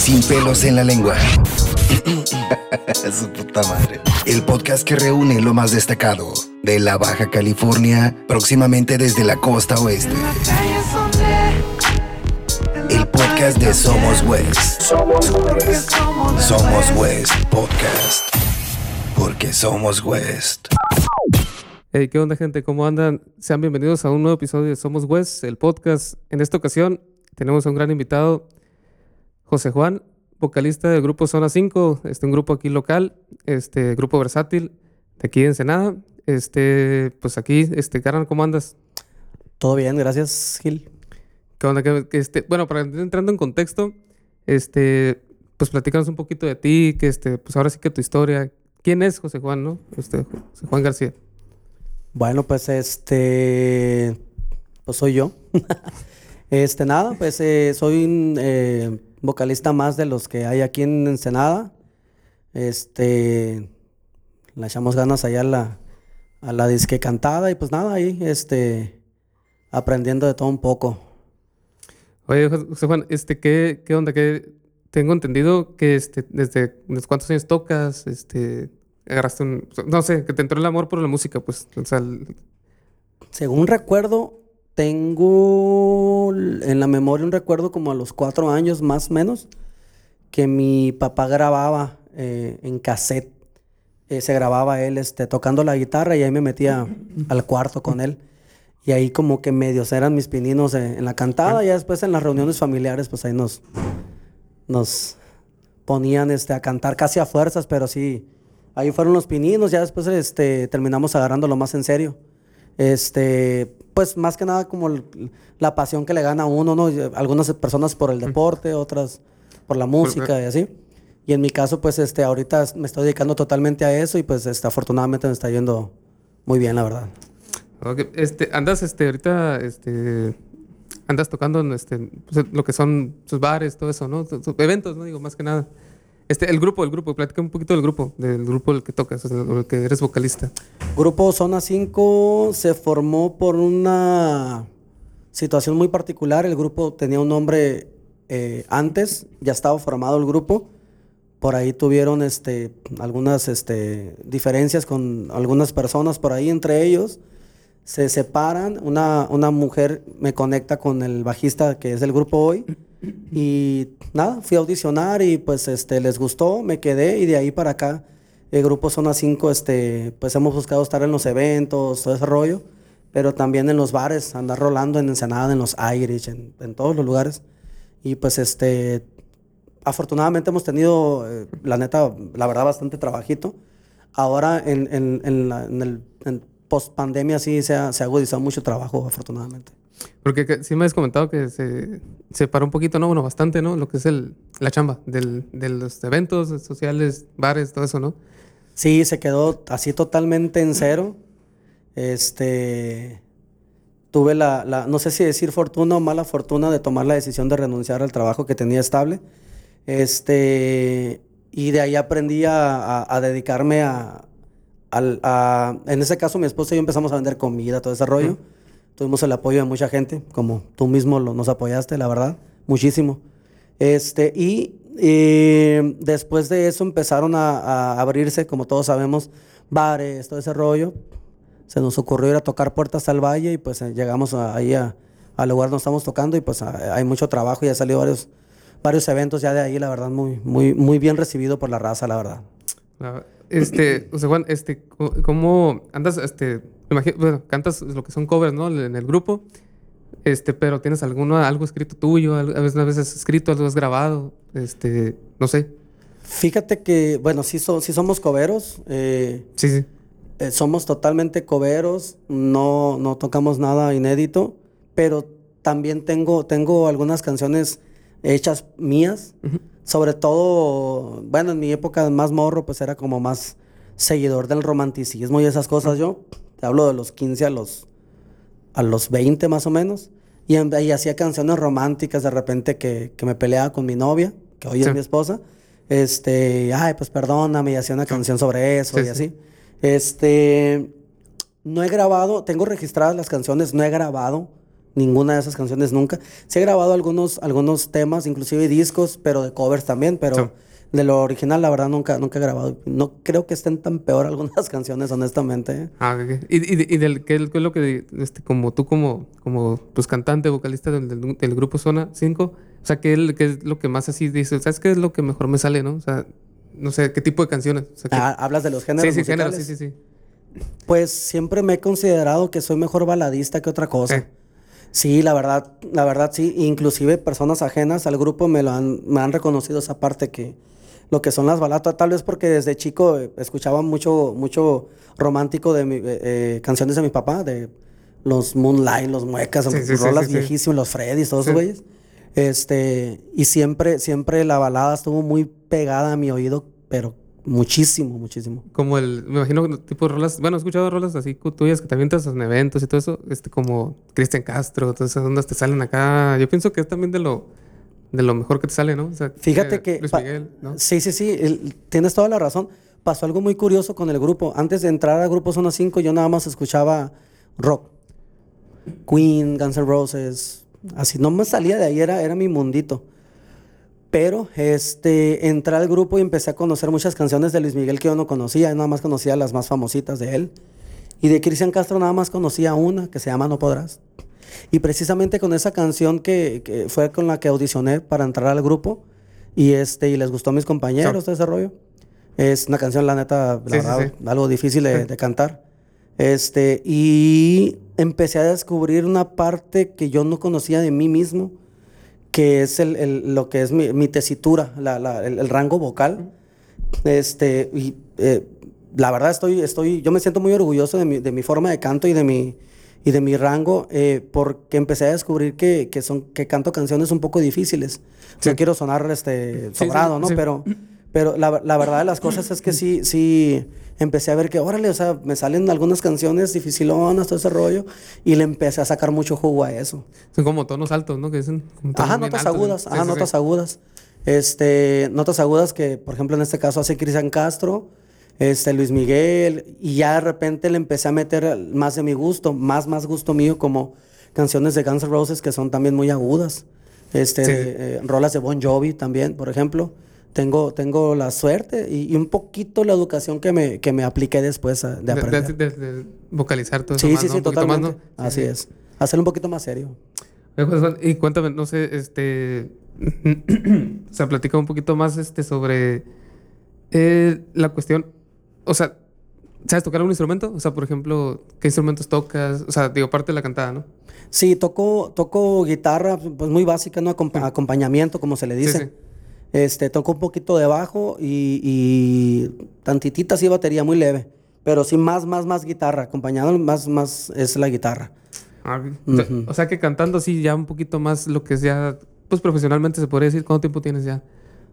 Sin pelos en la lengua. Su puta madre. El podcast que reúne lo más destacado de la Baja California, próximamente desde la costa oeste. El podcast de Somos West. Somos West. Somos West Podcast. Porque somos West. Hey, ¿qué onda, gente? ¿Cómo andan? Sean bienvenidos a un nuevo episodio de Somos West, el podcast. En esta ocasión tenemos a un gran invitado, José Juan, vocalista del grupo Zona 5, este, un grupo aquí local, este grupo versátil de aquí de Ensenada. Este, pues aquí, este, Karan, ¿cómo andas? Todo bien, gracias, Gil. ¿Qué onda? Que, que, este, bueno, para entrando en contexto, este, pues platícanos un poquito de ti, que este, pues ahora sí que tu historia. ¿Quién es José Juan, no? Este, José Juan García. Bueno, pues este, pues soy yo. este, nada, pues eh, soy un eh, vocalista más de los que hay aquí en Ensenada. Este, le echamos ganas allá a la, a la disque cantada y pues nada, ahí, este, aprendiendo de todo un poco. Oye, José Juan, este, ¿qué, qué onda? ¿Qué, tengo entendido que este, desde, desde cuántos años tocas, este, agarraste un, no sé, que te entró el amor por la música, pues, o sea, el... Según recuerdo, tengo en la memoria un recuerdo como a los cuatro años más o menos, que mi papá grababa eh, en cassette, eh, se grababa él este, tocando la guitarra y ahí me metía al cuarto con él. Y ahí como que medios eran mis pininos en, en la cantada, y después en las reuniones familiares, pues ahí nos, nos ponían este, a cantar casi a fuerzas, pero sí, ahí fueron los pininos, ya después este, terminamos agarrándolo más en serio. Este, pues más que nada como la pasión que le gana a uno, ¿no? Algunas personas por el deporte, otras por la música y así. Y en mi caso, pues este, ahorita me estoy dedicando totalmente a eso y pues este, afortunadamente me está yendo muy bien, la verdad. Okay. Este, andas este, ahorita este, andas tocando en este, pues, lo que son sus bares, todo eso, ¿no? Sus eventos, ¿no? Digo, más que nada. Este, el grupo, el grupo, platica un poquito del grupo, del grupo del que tocas, el que eres vocalista. Grupo Zona 5 se formó por una situación muy particular. El grupo tenía un nombre eh, antes, ya estaba formado el grupo. Por ahí tuvieron este, algunas este, diferencias con algunas personas por ahí, entre ellos se separan, una, una mujer me conecta con el bajista que es del grupo hoy y nada, fui a audicionar y pues este, les gustó, me quedé y de ahí para acá, el grupo Zona 5, este, pues hemos buscado estar en los eventos, todo ese rollo, pero también en los bares, andar rolando en Ensenada, en los Irish, en, en todos los lugares. Y pues este, afortunadamente hemos tenido, eh, la neta, la verdad, bastante trabajito. Ahora en, el post pandemia sí se ha, se ha agudizado mucho trabajo, afortunadamente. Porque sí me has comentado que se, se paró un poquito, ¿no? Bueno, bastante, ¿no? Lo que es el, la chamba del, de los eventos sociales, bares, todo eso, ¿no? Sí, se quedó así totalmente en cero. Este. Tuve la, la, no sé si decir fortuna o mala fortuna de tomar la decisión de renunciar al trabajo que tenía estable. Este. Y de ahí aprendí a, a, a dedicarme a, al, a, en ese caso, mi esposa y yo empezamos a vender comida, todo ese rollo. Uh -huh. Tuvimos el apoyo de mucha gente, como tú mismo lo, nos apoyaste, la verdad, muchísimo. Este, y eh, después de eso empezaron a, a, abrirse, como todos sabemos, bares, todo ese rollo. Se nos ocurrió ir a tocar puertas al valle y pues eh, llegamos a, ahí al lugar donde estamos tocando y pues a, hay mucho trabajo y ha salido varios, varios eventos ya de ahí, la verdad, muy, muy, muy bien recibido por la raza, la verdad. La este, o sea, Juan, este, ¿cómo andas, este, imagino, bueno, cantas lo que son covers, ¿no? En el grupo, este, pero ¿tienes alguno, algo escrito tuyo? A veces, a veces escrito, algo has grabado, este, no sé. Fíjate que, bueno, sí, so, sí somos coveros. Eh, sí, sí. Eh, somos totalmente coveros, no, no tocamos nada inédito, pero también tengo, tengo algunas canciones hechas mías. Uh -huh sobre todo, bueno, en mi época más morro, pues era como más seguidor del romanticismo y esas cosas. Yo te hablo de los 15 a los, a los 20 más o menos. Y, y hacía canciones románticas de repente que, que, me peleaba con mi novia, que hoy sí. es mi esposa. Este, ay, pues perdóname, y hacía una canción sobre eso sí, y así. Sí. Este, no he grabado, tengo registradas las canciones, no he grabado Ninguna de esas canciones nunca. Sí he grabado algunos, algunos temas, inclusive discos, pero de covers también, pero Sí. de lo original, la verdad, nunca, nunca he grabado. No creo que estén tan peor algunas canciones, honestamente. ¿eh? Ah, ok. ¿Y, y, y del qué es lo que, este, como tú como, como pues cantante, vocalista del, del- del grupo Zona 5, o sea, ¿qué, es- qué es lo que más así dices? ¿Sabes qué es lo que mejor me sale, no? O sea, no sé, ¿qué tipo de canciones? O sea, ¿qué- Ah, ¿Hablas de los géneros sí, sí, género, sí, sí, sí. Pues siempre me he considerado que soy mejor baladista que otra cosa. Sí. Sí, la verdad, la verdad sí. Inclusive personas ajenas al grupo me lo han, me han reconocido esa parte que lo que son las baladas, tal vez porque desde chico eh, escuchaba mucho, mucho romántico de mi- eh, eh, canciones de mi papá, de los Moonlight, los Muecas, Sí, sí, rolas sí, sí. viejísimas, los Freddys, todos esos güeyes. Este, y siempre, siempre la balada estuvo muy pegada a mi oído, pero muchísimo, muchísimo. Como el, me imagino, tipo rolas, bueno, he escuchado rolas así tuyas que también te en eventos y todo eso, este, como Cristian Castro, todas esas ondas te salen acá. Yo pienso que es también de lo, de lo mejor que te sale, ¿no? O sea, Fíjate eh, que... Luis pa- Miguel, ¿no? Sí, sí, sí, el- tienes toda la razón. Pasó algo muy curioso con el grupo. Antes de entrar al grupo Zona 5, yo nada más escuchaba rock. Queen, Guns N' Roses. Así, no me salía de ahí, era, era mi mundito. Pero este, entré al grupo y empecé a conocer muchas canciones de Luis Miguel que yo no conocía. Nada más conocía las más famositas de él. Y de Cristian Castro nada más conocía una que se llama No Podrás. Y precisamente con esa canción que, que fue con la que audicioné para entrar al grupo y este y les gustó a mis compañeros de ese rollo. Es una canción, la neta, la Sí, sí, verdad, sí. algo difícil de, Sí. de cantar. Este, y empecé a descubrir una parte que yo no conocía de mí mismo, que es el, el- lo que es mi, mi tesitura, la- la- el, el rango vocal. Este, y eh, la verdad estoy, estoy, yo me siento muy orgulloso de mi, de mi forma de canto y de mi, y de mi rango, eh, porque empecé a descubrir que, que son, que canto canciones un poco difíciles. Sí. No quiero sonar este, Sí, sí, sobrado, ¿no? sí. Pero, pero la, la verdad de las cosas es que sí, sí, empecé a ver que, órale, o sea, me salen algunas canciones dificilonas, todo ese rollo, y le empecé a sacar mucho jugo a eso. Son como tonos altos, ¿no? Que dicen. Ajá, notas agudas, ajá, sí, notas sí. agudas. Este, notas agudas que, por ejemplo, en este caso hace Cristian Castro, este, Luis Miguel, y ya de repente le empecé a meter más de mi gusto, más, más gusto mío, como canciones de Guns N' Roses que son también muy agudas. Este, Sí. eh, rolas de Bon Jovi también, por ejemplo. Tengo, tengo la suerte y, y un poquito la educación que me, que me apliqué después a- de De, aprender. de- de- de vocalizar todo eso sí, más, sí, ¿no? sí, más, totalmente. ¿no? Así Sí. es. Hacerlo un poquito más serio. Y cuéntame, no sé, este. o sea, platica un poquito más este, sobre eh, la cuestión. O sea, ¿sabes tocar un instrumento? O sea, por ejemplo, ¿qué instrumentos tocas? O sea, digo, aparte de la cantada, ¿no? Sí, toco, toco guitarra, pues muy básica, ¿no? Acompa- acompañamiento, como se le Sí, dice. sí. Este, toco un poquito de bajo y, y tantitita así batería, muy leve. Pero sí más, más, más guitarra. Acompañado más, más es la guitarra. Ah, o, sea, Ujú. o sea, que cantando sí ya un poquito más lo que es ya, pues profesionalmente se podría decir. ¿Cuánto tiempo tienes ya?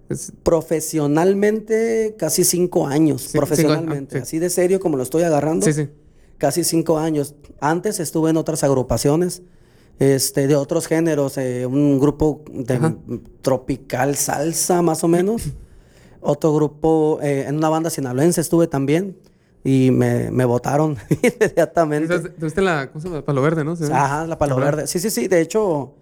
Es- Profesionalmente, casi cinco años. Sí, cinco profesionalmente. ah, sí. Así de serio como lo estoy agarrando. sí, sí. casi cinco años. Antes estuve en otras agrupaciones este, de otros géneros, eh, un grupo de Ajá. tropical salsa más o menos. Otro grupo, eh, en una banda sinaloense estuve también y me, me votaron inmediatamente. Tuviste la, ¿cómo se llama? Palo verde, ¿no? Llama. Ajá, la palo verde. Sí, sí, sí. De hecho,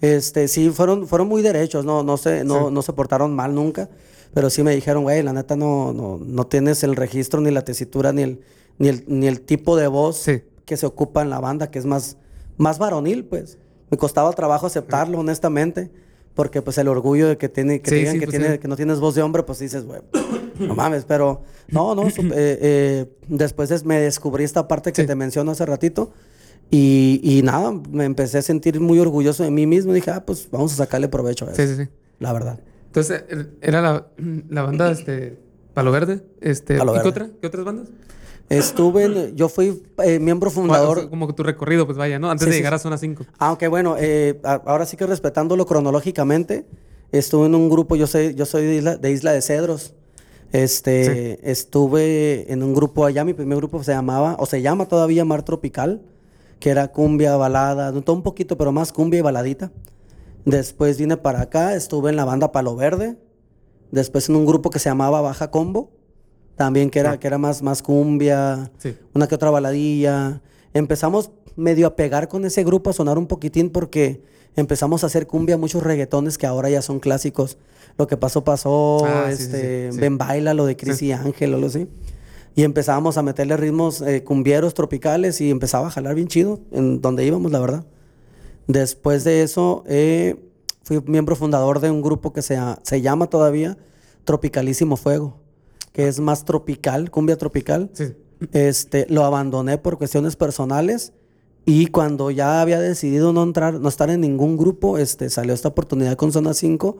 este, sí, fueron, fueron muy derechos. No, no se, no, Sí. no se portaron mal nunca. Pero sí me dijeron, güey, la neta no, no, no tienes el registro, ni la tesitura, ni el, ni el, ni el tipo de voz Sí. que se ocupa en la banda, que es más, más varonil, pues. Me costaba trabajo aceptarlo, honestamente. Porque pues el orgullo de que tiene, que Sí, digan sí, que, pues, tiene, sí. que no tienes voz de hombre, pues dices, güey, no mames, pero no, no, eh, eh, después des- me descubrí esta parte que te menciono hace ratito y, y nada, me empecé a sentir muy orgulloso de mí mismo dije, ah, pues vamos a sacarle provecho a eso, Sí, sí, sí. la verdad. Entonces, er- era la, la banda este, Palo Verde. Este, Palo ¿Y qué, Verde. otra? ¿Qué otras bandas? Estuve, en- yo fui eh, miembro fundador, sea, como que tu recorrido, pues vaya, ¿no? Antes Sí, de sí, llegar a sí. Zona 5. aunque bueno, eh, a- ahora sí que respetándolo cronológicamente, estuve en un grupo, yo soy, yo soy de Isla de, Isla de Cedros. Este, estuve en un grupo allá, mi primer grupo se llamaba, o se llama todavía Mar Tropical, que era cumbia, balada, todo un poquito, pero más cumbia y baladita. Después vine para acá, estuve en la banda Palo Verde. Después en un grupo que se llamaba Baja Combo, también que era, Ah. que era más, más cumbia, Sí. una que otra baladilla. Empezamos medio a pegar con ese grupo, a sonar un poquitín porque empezamos a hacer cumbia, muchos reggaetones que ahora ya son clásicos. Lo que pasó, pasó, Ah, este, sí, sí. Ben Baila, lo de Cris y Ángel, o lo así. Y empezábamos a meterle ritmos eh, cumbieros tropicales y empezaba a jalar bien chido en donde íbamos, la verdad. Después de eso, eh, fui miembro fundador de un grupo que se, se llama todavía Tropicalísimo Fuego, que es más tropical, cumbia tropical. Sí. Este, lo abandoné por cuestiones personales y cuando ya había decidido no entrar, no estar en ningún grupo, este, salió esta oportunidad con Zona 5.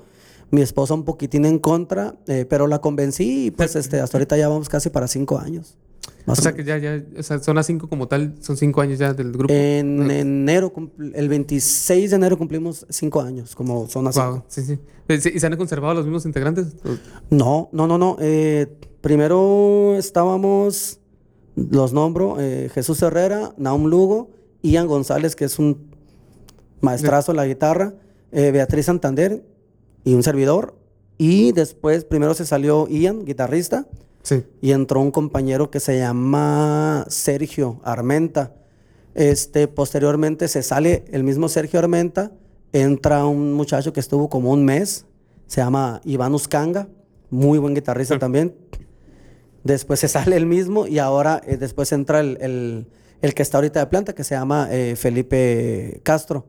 Mi esposa un poquitín en contra, eh, pero la convencí y pues este, hasta ahorita ya vamos casi para cinco años. O Más o sea que ya, ya, o sea, Zona 5 como tal, son cinco años ya del grupo. En enero, el 26 de enero cumplimos cinco años como Zona 5. Wow, sí, sí. Sí, ¿Y se han conservado los mismos integrantes? No, no, no, no. eh, primero estábamos, los nombro, eh, Jesús Herrera, Naum Lugo, Ian González, que es un maestrazo en la guitarra, eh, Beatriz Santander y un servidor. Y después, primero se salió Ian, guitarrista, Sí. y entró un compañero que se llama Sergio Armenta. Este, posteriormente se sale el mismo Sergio Armenta, entra un muchacho que estuvo como un mes, se llama Iván Uscanga, muy buen guitarrista Sí. también. Después se sale el mismo y ahora eh, después entra el, el- el que está ahorita de planta, que se llama eh, Felipe Castro.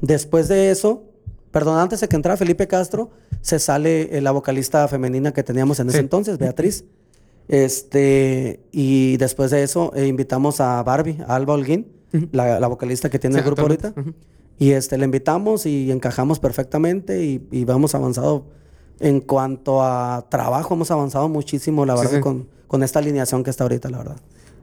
Después de eso, perdón, antes de que entrara Felipe Castro, se sale eh, la vocalista femenina que teníamos en ese Sí. entonces, Beatriz. Este, y después de eso eh, invitamos a Barbie, a Alba Holguín, la, la vocalista que tiene Sí, el grupo ahorita. Y este, le invitamos y encajamos perfectamente y, y vamos avanzado. En cuanto a trabajo, hemos avanzado muchísimo, la verdad, sí. Con, con esta alineación que está ahorita, la verdad.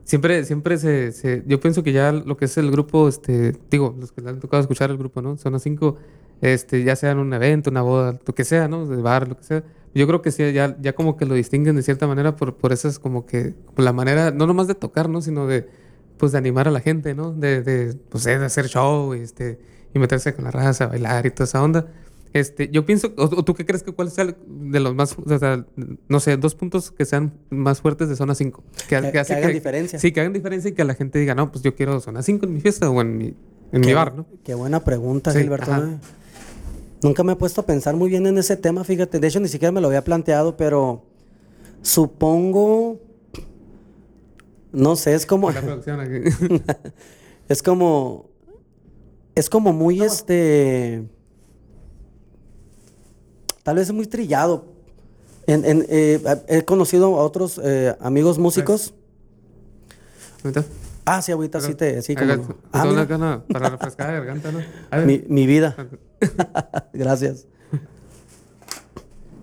Siempre, siempre se, se- Yo pienso que ya lo que es el grupo, este... Digo, los que le han tocado escuchar el grupo, ¿no? Zona 5, este, ya sea en un evento, una boda, lo que sea, ¿no? De bar, lo que sea. Yo creo que sí, ya, ya como que lo distinguen de cierta manera por, por esas como que... Por la manera, no nomás de tocar, ¿no? Sino de... Pues de animar a la gente, ¿no? De, de, pues, de hacer show, este... Y meterse con la raza, bailar y toda esa onda. Este, yo pienso, o, o tú qué crees que cuál sea el- de los más, o sea, no sé, dos puntos que sean más fuertes de zona 5? Que- que hagan diferencia. Sí, que hagan diferencia y que la gente diga, no, pues yo quiero zona 5 en mi fiesta o en mi, en mi bar, ¿no? Qué buena pregunta, Sí, Gilberto. Nunca me he puesto a pensar muy bien en ese tema, fíjate. De hecho, ni siquiera me lo había planteado, pero supongo. No sé, es como. Es como. Es como muy este. Tal vez es muy trillado. En- en, eh, he conocido a otros eh, amigos músicos. ¿Ahorita? Ah, sí, ahorita sí te. Sí, como, ah, una para refrescar la garganta, ¿no? A ver. mi, mi vida. Gracias.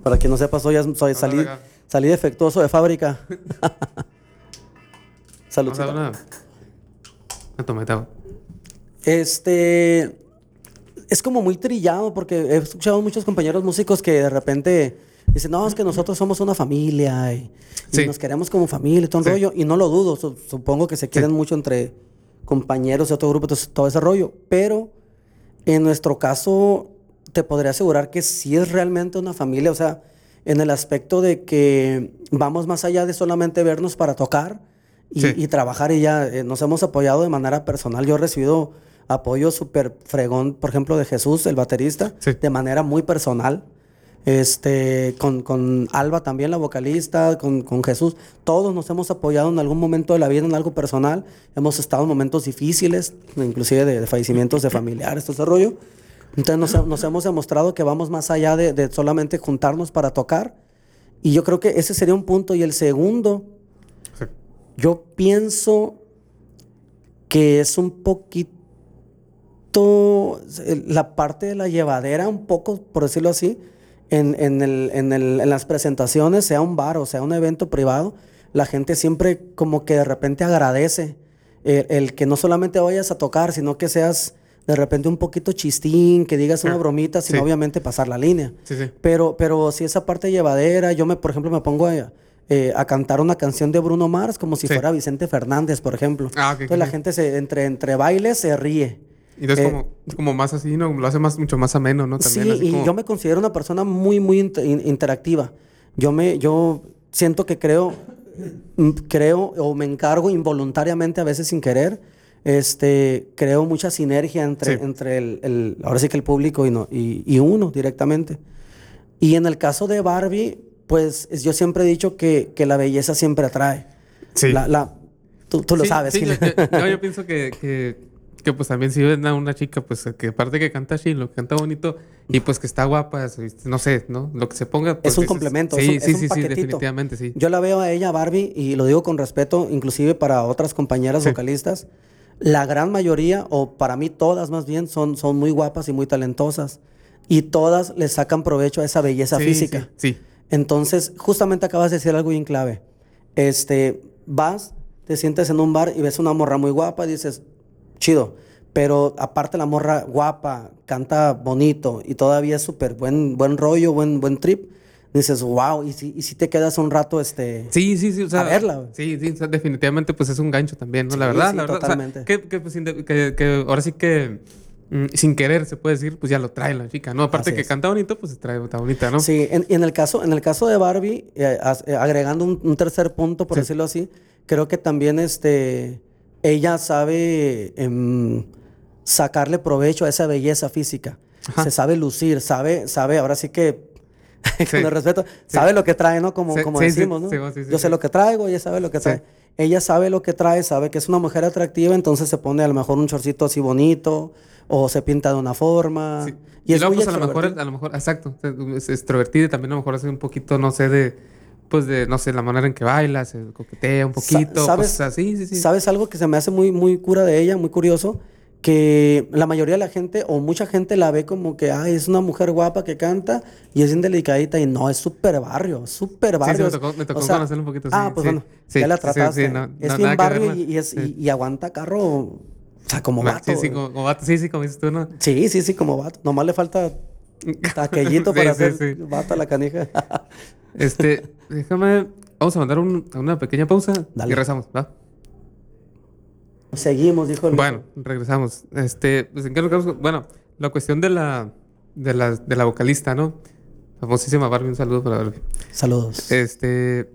Para quien no sepa, soy, soy salí, salí defectuoso de fábrica. Salud. una, una. Este es como muy trillado porque he escuchado muchos compañeros músicos que de repente dicen, no, es que nosotros somos una familia y, y Sí. nos queremos como familia y todo el Sí. rollo. Y no lo dudo, su- supongo que se quieren mucho entre compañeros de otro grupo, entonces, todo ese rollo. Pero en nuestro caso, te podría asegurar que sí es realmente una familia, o sea, en el aspecto de que vamos más allá de solamente vernos para tocar y, y trabajar y ya eh, nos hemos apoyado de manera personal. Yo he recibido apoyo súper fregón, por ejemplo, de Jesús, el baterista, Sí. de manera muy personal. Este, con, con Alba también, la vocalista, con, con Jesús. Todos nos hemos apoyado en algún momento de la vida en algo personal. Hemos estado en momentos difíciles, inclusive de, de fallecimientos de familiares, todo ese rollo. Entonces nos, nos hemos demostrado que vamos más allá de, de solamente juntarnos para tocar. Y yo creo que ese sería un punto. Y el segundo, Sí. yo pienso que es un poquito la parte de la llevadera, un poco, por decirlo así, en, en el- en el- en las presentaciones, sea un bar o sea un evento privado, la gente siempre como que de repente agradece el, el que no solamente vayas a tocar, sino que seas de repente un poquito chistín, que digas una Ah, bromita, sino sí. obviamente pasar la línea. Sí, sí. Pero, pero si esa parte llevadera, yo me, por ejemplo, me pongo a, eh, a cantar una canción de Bruno Mars como si fuera Vicente Fernández, por ejemplo. Ah, Entonces la gente se, entre, entre bailes se ríe. Y entonces Eh, como, como más así, ¿no? Lo hace más, mucho más ameno, ¿no? También sí, así y como- yo me considero una persona muy, muy inter- in- interactiva. Yo me, yo siento que creo, mm, creo o me encargo involuntariamente, a veces sin querer, este, creo mucha sinergia entre, Sí. entre el, el- ahora sí que el público y, no, y, y uno directamente. Y en el caso de Barbie, pues es- yo siempre he dicho que, que la belleza siempre atrae. Sí. La, la- tú, tú lo sabes. sí, yo, yo- yo- yo pienso que, que, que, pues también si ven a una chica, pues que aparte que canta chilo, canta bonito y pues que está guapa, es- no sé, ¿no? Lo que se ponga. pues, un dices- complemento, Sí, es un- sí, es un sí, sí, definitivamente, sí. Yo la veo a ella, Barbie, y lo digo con respeto, inclusive para otras compañeras Sí. vocalistas. La gran mayoría, o para mí todas más bien, son, son muy guapas y muy talentosas. Y todas le sacan provecho a esa belleza Sí, física. Sí, sí. Entonces, justamente acabas de decir algo bien clave. Este, vas, te sientes en un bar y ves una morra muy guapa y dices, chido. Pero aparte la morra guapa, canta bonito y todavía es súper buen, buen rollo, buen, buen trip. Dices, wow, y si, y si te quedas un rato, este... Sí, sí, sí, o sea, A verla. Sí, sí, o sea, definitivamente pues es un gancho también, ¿no? La verdad, sí, la verdad. o sea, totalmente. que, que, pues, que- que ahora sí que mm, sin querer se puede decir, pues ya lo trae la chica, ¿no? Aparte Así que es. canta bonito, pues se trae está bonita, ¿no? Sí, en, y en el caso, en el caso de Barbie, eh, as- eh, agregando un, un tercer punto, por Sí. decirlo así, creo que también este, ella sabe em, sacarle provecho a esa belleza física. Ajá. Se sabe lucir, sabe, sabe, ahora sí que, con Sí. el respeto, Sí. sabe lo que trae, ¿no? Como, Sí, como decimos, ¿no? Yo sé lo que traigo, ella sabe lo que trae. Ella sabe lo que trae, sabe que es una mujer atractiva, entonces se pone a lo mejor un chorcito así bonito, o se pinta de una forma. Sí. Y, Y, es luego, muy pues a lo mejor, a lo mejor, exacto, es extrovertida y también a lo mejor hace un poquito, no sé, de, pues de, no sé, la manera en que baila, se coquetea un poquito, ¿sabes? cosas así, sí, sí. ¿Sabes algo que se me hace muy, muy cura de ella, muy curioso? Que la mayoría de la gente o mucha gente la ve como que Ay, es una mujer guapa que canta y es bien delicadita y no, es súper barrio, súper Sí, sí, barrio. me tocó, me tocó O sea, conocerla un poquito. Ah, sí, pues sí, bueno, sí, ya la sí, sí, sí, trataste. no- es no- bien ver, barrio y, y es, Sí. y, y aguanta carro, o sea, como vato. Sí, sí, como, como vato, sí, sí, como dices tú, ¿no? sí, sí, sí, como vato. Nomás le falta taquellito Sí, para sí, hacer sí. vato a la canija. Este, déjame, vamos a mandar un- una pequeña pausa Dale. y regresamos, ¿va? Seguimos, dijo el... Bueno, regresamos. Este, pues, ¿en qué nos? Bueno, la cuestión de la, de la, de la vocalista, ¿no? Famosísima Barbie, un saludo para Barbie. Saludos. Este.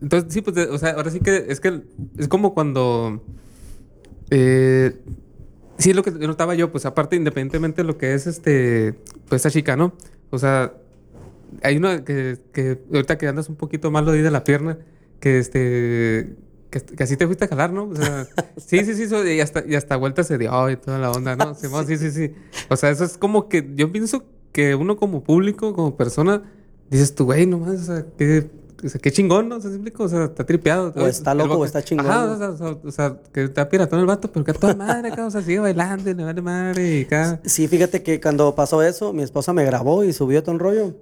Entonces, sí, pues, de- o sea, ahora sí que es que es como cuando. Eh, sí, lo que notaba yo, pues, aparte, independientemente de lo que es este. Pues, esta chica, ¿no? O sea, hay una que, que ahorita que andas un poquito malo ahí de la pierna, que este. Que, que así te fuiste a jalar, ¿no? O sea, sí, sí, sí, eso, y hasta, y hasta vuelta se dio y toda la onda, ¿no? Simón, sí, sí, sí. O sea, eso es como que yo pienso que uno como público, como persona, dices tú, güey, nomás, o sea, qué, o sea, qué chingón, ¿no? O sea, ¿sí explico? O sea, está tripeado. O está loco o está chingón, Ajá, ¿no? o sea, o sea, que está piratón el vato, pero que toda madre, acá, o sea, sigue bailando y le vale madre y acá. Sí, fíjate que cuando pasó eso, mi esposa me grabó y subió todo el rollo.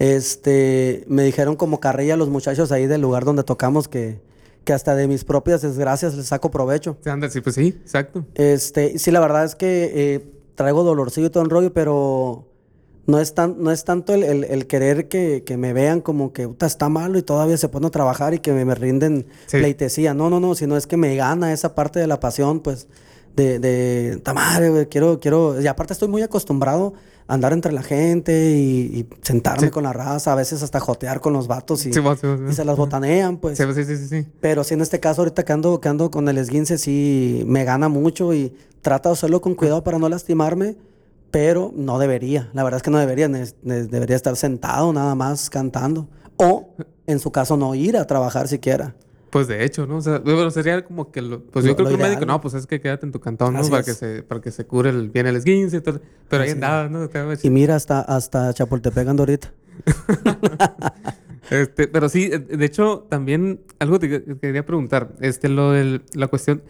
Este, me dijeron como carrilla los muchachos ahí del lugar donde tocamos que, que hasta de mis propias desgracias les saco provecho. Sí, anda, sí, pues sí, exacto. Este, sí, la verdad es que eh, traigo dolorcillo y todo el rollo, pero no es, tan, no es tanto el, el- el querer que, que me vean como que "Uta, está malo y todavía se pone a trabajar y que me, me rinden Sí. pleitesía. No, no, no, sino es que me gana esa parte de la pasión, pues, de, de "Ta madre, güey, quiero, quiero, y aparte estoy muy acostumbrado a andar entre la gente y, y sentarme Sí. con la raza, a veces hasta jotear con los vatos y, Sí, vos, sí, vos, y se las botanean, pues. Sí, sí, sí, sí. Pero sí, en este caso, ahorita que ando, que ando con el esguince, sí me gana mucho y trato de hacerlo con cuidado para no lastimarme, pero no debería. La verdad es que no debería. ne- ne- debería estar sentado nada más cantando. O, en su caso, no ir a trabajar siquiera. Pues de hecho, ¿no? O sea, bueno, sería como que lo, pues Lo- yo creo que el médico, ¿no? pues es que quédate en tu cantón, ¿no? Así Para es. que se, para que se cure el, bien el esguince y todo. Pero ahí Así andaba, ¿no? Y mira, hasta, hasta Chapultepec ando ahorita. Este, pero sí, eh, de hecho, también algo te que- quería preguntar. Este, lo de la cuestión.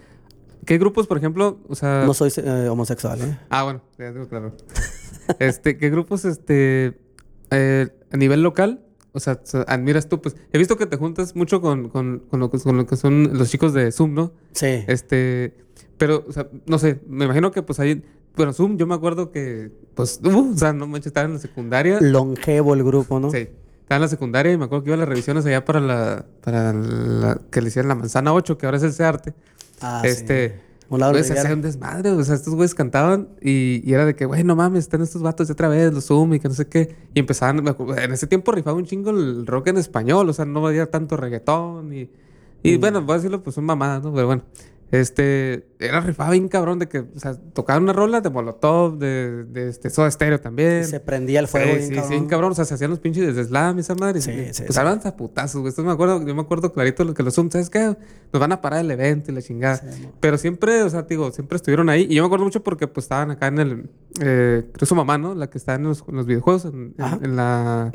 ¿Qué grupos, por ejemplo? O sea. No soy eh, homosexual, ¿eh? Ah, bueno, ya tengo claro. este, ¿qué grupos, este, eh, a nivel local? O sea, admiras tú, pues, he visto que te juntas mucho con, con, con lo, que, con lo que son los chicos de Zoom, ¿no? Sí. Este, pero, o sea, no sé, me imagino que pues ahí, bueno, Zoom, yo me acuerdo que, pues, uh, o sea, no manches, estaba en la secundaria. Longevo el grupo, ¿no? Sí, estaba en la secundaria y me acuerdo que iba a las revisiones allá para la, para la, que le hicieran la manzana 8, que ahora es el CEARTE. Ah, este, sí. Un lado güey, de se hacía Rivera. un desmadre, o sea, estos güeyes cantaban y, y era de que, güey, no mames, están estos vatos de otra vez, los Zoom y que no sé qué. Y empezaban, en ese tiempo rifaba un chingo el rock en español, o sea, no había tanto reggaetón y, y Mm. bueno, voy a decirlo, pues son mamadas, ¿no? Pero bueno, Este, era rifado bien cabrón de que, o sea, tocaban una rola de Molotov, de, de este, Soda Stereo también. Se prendía el fuego Sí, bien sí, cabrón. sí, bien cabrón. O sea, se hacían los pinches desde slam esa madre. Sí, y, sí, Pues sí. hablan zaputazos, güey. Esto me acuerdo, yo me acuerdo clarito lo que los Zoom, ¿sabes qué? Nos van a parar el evento y la chingada. Sí. Pero siempre, o sea, digo, siempre estuvieron ahí. Y yo me acuerdo mucho porque, pues, estaban acá en el... Eh, creo su mamá, ¿no? La que está en los, en los videojuegos, en, en- en la...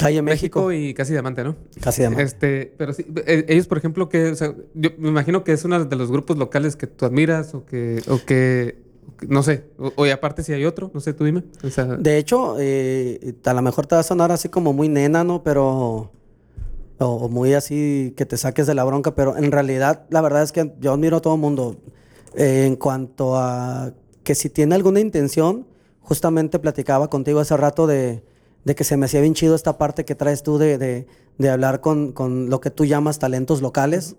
Calle México. México y casi Diamante, ¿no? Casi de Este, pero sí, eh, ellos, por ejemplo, que, o sea, yo me imagino que es uno de los grupos locales que tú admiras o que, o que, o que- no sé, o, o y aparte si hay otro, no sé, tú dime. O sea, De hecho, eh, a lo mejor te va a sonar así como muy nena, ¿no? Pero. O, o muy así que te saques de la bronca, pero en realidad, la verdad es que yo admiro a todo el mundo. Eh, en cuanto a que si tiene alguna intención, justamente platicaba contigo hace rato de, de que se me hacía bien chido esta parte que traes tú de, de- de hablar con, con lo que tú llamas talentos locales.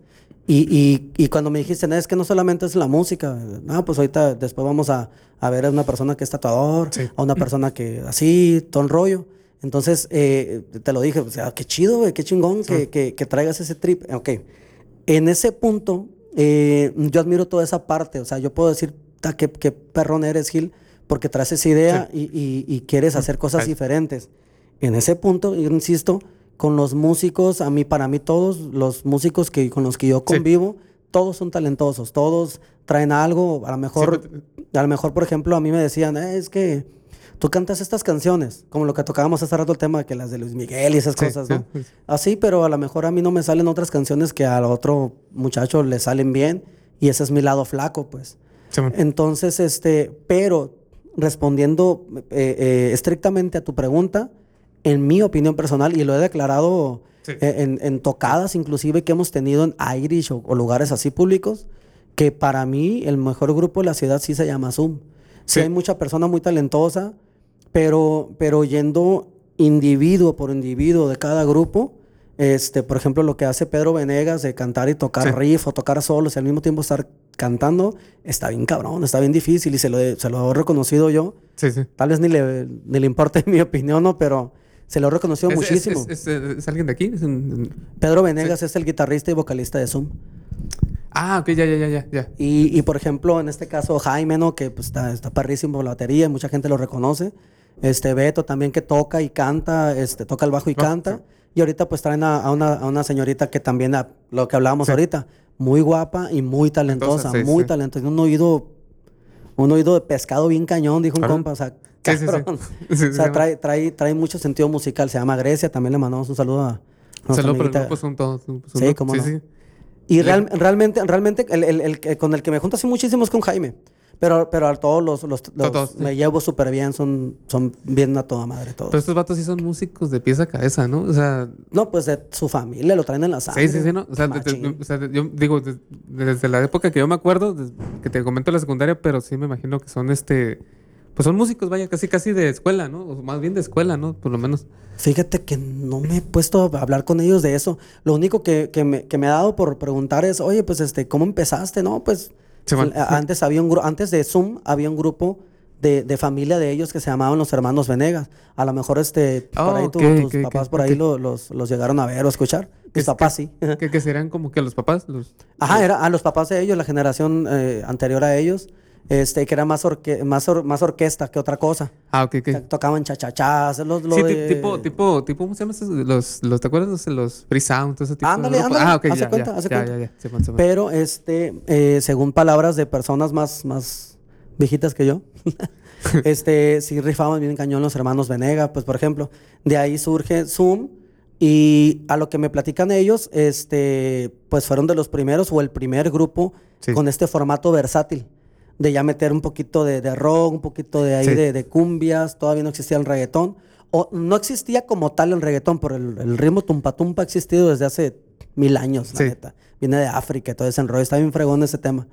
Y, y- y cuando me dijiste, "No, es que no solamente es la música, ah, pues ahorita después vamos a, a ver a una persona que es tatuador, Sí. a una persona que así, todo el rollo. Entonces, eh, te lo dije, o sea, qué chido, güey, qué chingón que, que- que traigas ese trip. Ok, en ese punto, eh, yo admiro toda esa parte, o sea, yo puedo decir, "Ta, qué, qué perrón eres, Gil, porque traes esa idea y, y- y quieres hacer cosas diferentes. En ese punto, yo insisto, con los músicos, a mí, para mí todos los músicos que, con los que yo Sí. convivo, todos son talentosos, todos traen algo, a lo mejor, a lo mejor, por ejemplo, a mí me decían, "Eh, es que tú cantas estas canciones, como lo que tocábamos hace rato el tema, que las de Luis Miguel y esas Sí, cosas, sí, ¿no? sí. Así, pero a lo mejor a mí no me salen otras canciones que al otro muchacho le salen bien y ese es mi lado flaco, pues. Entonces, este, pero respondiendo eh, eh, estrictamente a tu pregunta, en mi opinión personal, y lo he declarado Sí. eh, en, en tocadas inclusive que hemos tenido en Irish o, o lugares así públicos, que para mí el mejor grupo de la ciudad sí se llama Zoom. Sí, Sí. hay mucha persona muy talentosa, pero, pero yendo individuo por individuo de cada grupo, este, por ejemplo, lo que hace Pedro Venegas de cantar y tocar Sí. riff o tocar solos y al mismo tiempo estar cantando, está bien cabrón, está bien difícil y se lo he, se lo he reconocido yo. Sí, sí. Tal vez ni le, ni le importe mi opinión, ¿no? Pero se lo he reconocido Es- muchísimo. Es, es- es- es alguien de aquí? ¿Es un- Pedro Venegas es el guitarrista y vocalista de Zoom. Ah, ok, ya, ya, ya, ya. Y, y, por ejemplo, en este caso, Jaime, ¿no? Que pues, está, está perrísimo por la batería, y mucha gente lo reconoce. Este Beto también que toca y canta, este, toca el bajo y Ah, canta. sí. Y ahorita pues traen a, a una, a una señorita que también, a- lo que hablábamos Sí. ahorita, muy guapa y muy talentosa, sí, muy sí. talentosa. Un oído, un oído de pescado bien cañón, dijo un compa. O sea, cabrón. Sí, o sea, trae, trae, trae mucho sentido musical. Se llama Grecia, también le mandamos un saludo a nuestra saludo por el grupo, son todos. son- Sí, cómo no. Y real- realmente, realmente el, el- con el que me junto así muchísimo es con Jaime. Pero, pero a todos los, los- los- Todos, sí. me llevo súper bien, son, son bien a toda madre todos. Pero estos vatos sí son músicos de pieza a cabeza, ¿no? O sea, no, pues de su familia lo traen en la sangre. Sí, sí, sí, ¿no? O sea, o de- yo digo, de- desde la época que yo me acuerdo, que te comento la secundaria, pero sí me imagino que son este. Pues son músicos, vaya, casi casi de escuela, ¿no? O más bien de escuela, ¿no? Por lo menos. Fíjate que no me he puesto a hablar con ellos de eso. Lo único que, que me, que me ha dado por preguntar es, oye, pues este, ¿cómo empezaste? No, pues Antes había un antes de Zoom había un grupo de, de familia de ellos que se llamaban los hermanos Venegas. A lo mejor este por ahí tu- ok, tus papás por ahí los, los llegaron a ver o escuchar. Mis Que- papás sí. Que, que serían como que los papás, los. Ajá, era a los papás de ellos, la generación eh, anterior a ellos, este, que era más, orque- más, or- más orquesta que otra cosa. Ah, ok, ok. Tocaban chachachás, los, lo Sí, de- tipo, tipo, tipo, ¿cómo se llama? Los, los, ¿te acuerdas? Los, los free sound, todo ese tipo Ándale, de ándale, Ah, ok, hace ya, cuenta, ya, hace ya, cuenta. ya. Pero, este, eh, según palabras de personas más, más viejitas que yo, este, sí rifaban bien cañón los hermanos Venega, pues, por ejemplo. De ahí surge Zoom y a lo que me platican ellos, este, pues fueron de los primeros o el primer grupo Sí. con este formato versátil. De ya meter un poquito de, de rock, un poquito de ahí Sí. de, de cumbias, todavía no existía el reggaetón. O no existía como tal el reggaetón, pero el, el ritmo tumpa tumpa ha existido desde hace mil años, la Sí. neta. Viene de África y todo ese enrollo. Está bien fregón ese tema.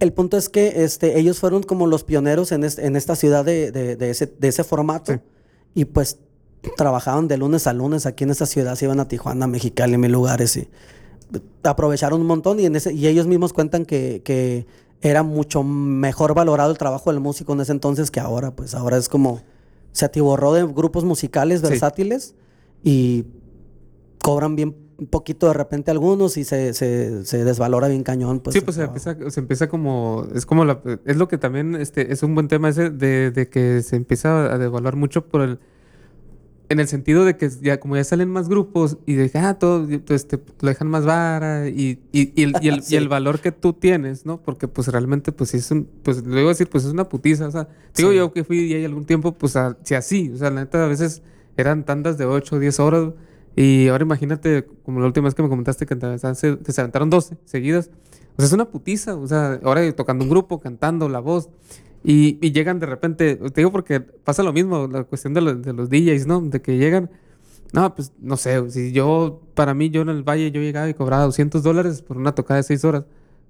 El punto es que este, ellos fueron como los pioneros en, este- en esta ciudad de, de- de ese, de ese formato. Sí. Y pues trabajaban de lunes a lunes aquí en esta ciudad. Se iban a Tijuana, Mexicali, mil lugares. Y aprovecharon un montón. Y, en ese, y ellos mismos cuentan que, que era mucho mejor valorado el trabajo del músico en ese entonces que ahora. Pues ahora es como... Se atiborró de grupos musicales Sí. versátiles y cobran bien un poquito de repente algunos y se, se, se desvalora bien cañón. Pues, sí, pues se empieza, se empieza como, es como la, es lo que también este, es un buen tema ese de, de que se empieza a devaluar mucho por el, en el sentido de que ya como ya salen más grupos y de ah, todo este, lo dejan más vara y, y, y, el, y, el, y, el, valor que tú tienes, ¿no? Porque pues realmente pues es un, pues le digo decir, pues es una putiza, o sea, digo yo que fui ahí algún tiempo, pues si así, o sea, la neta a veces eran tandas de 8 o 10 horas y ahora imagínate, como la última vez que me comentaste que te, te se aventaron 12 seguidas, o sea, es una putiza, o sea, ahora tocando un grupo, cantando la voz. Y, y, llegan de repente, te digo porque pasa lo mismo, la cuestión de, lo, de, los DJs, ¿no? De que llegan, no, pues no sé, si yo, para mí, yo en el valle, yo llegaba y cobraba 200 dólares por una tocada de 6 horas.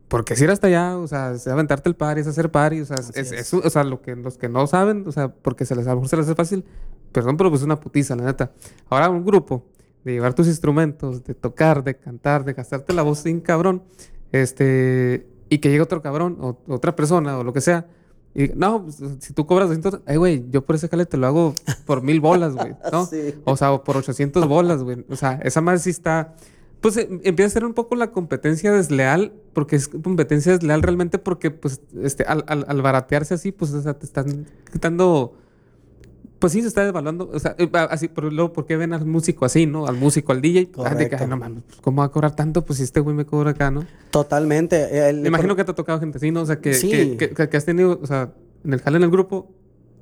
Porque si era hasta allá, o sea, es aventarte el party, es hacer party, o sea, es, es. es, o sea, lo que, los que no saben, o sea, porque se les, a lo mejor se les hace fácil, perdón, pero pues es una putiza, la neta. Ahora un grupo, de llevar tus instrumentos, de tocar, de cantar, de gastarte la voz sin cabrón, este, y que llegue otro cabrón, o otra persona, o lo que sea, y no, pues, si tú cobras 200, ay, güey, yo por ese jale te lo hago por mil bolas, güey, ¿no? sí. O sea, por 800 bolas, güey. O sea, esa más sí está. Pues eh, empieza a ser un poco la competencia desleal, porque es competencia desleal realmente porque, pues, este, al, al, al baratearse así, pues, o sea, te están quitando pues sí se está devaluando. O sea, así, pero luego, ¿por qué ven al músico así, no? Al músico, al DJ. Ah, que, ay, no mames, ¿cómo va a cobrar tanto? Pues si este güey me cobra acá, ¿no? Totalmente. El, me imagino que te ha tocado gente así, ¿no? O sea, que, sí. que, que, que, has tenido, o sea, en el jale en el grupo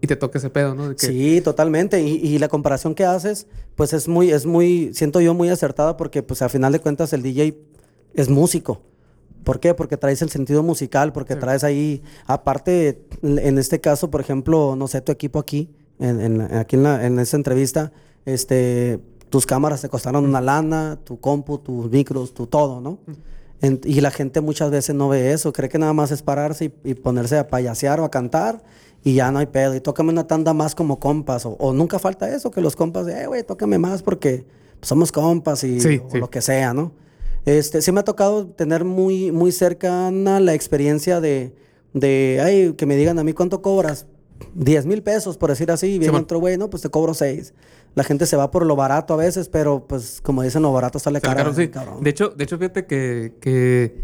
y te toca ese pedo, ¿no? Que... Sí, totalmente. Y, y, la comparación que haces, pues es muy, es muy, siento yo muy acertada porque, pues, a final de cuentas, el DJ es músico. ¿Por qué? Porque traes el sentido musical, porque sí. traes ahí, aparte, en este caso, por ejemplo, no sé, tu equipo aquí, en, en, aquí en, la, en esa entrevista, este, tus cámaras te costaron una lana, tu compu, tus micros, tu todo, ¿no? En, y la gente muchas veces no ve eso, cree que nada más es pararse y, y, ponerse a payasear o a cantar y ya no hay pedo. Y tócame una tanda más como compas, o, o nunca falta eso, que los compas, eh, güey, tócame más porque somos compas y sí, o sí. lo que sea, ¿no? Este, sí me ha tocado tener muy, muy cercana la experiencia de, de, ay, que me digan a mí cuánto cobras. 10 mil pesos, por decir así, y viene sí, otro güey, no, pues te cobro 6. La gente se va por lo barato a veces, pero pues como dicen, lo barato sale caro. Claro, sí. De hecho, de hecho, fíjate que, que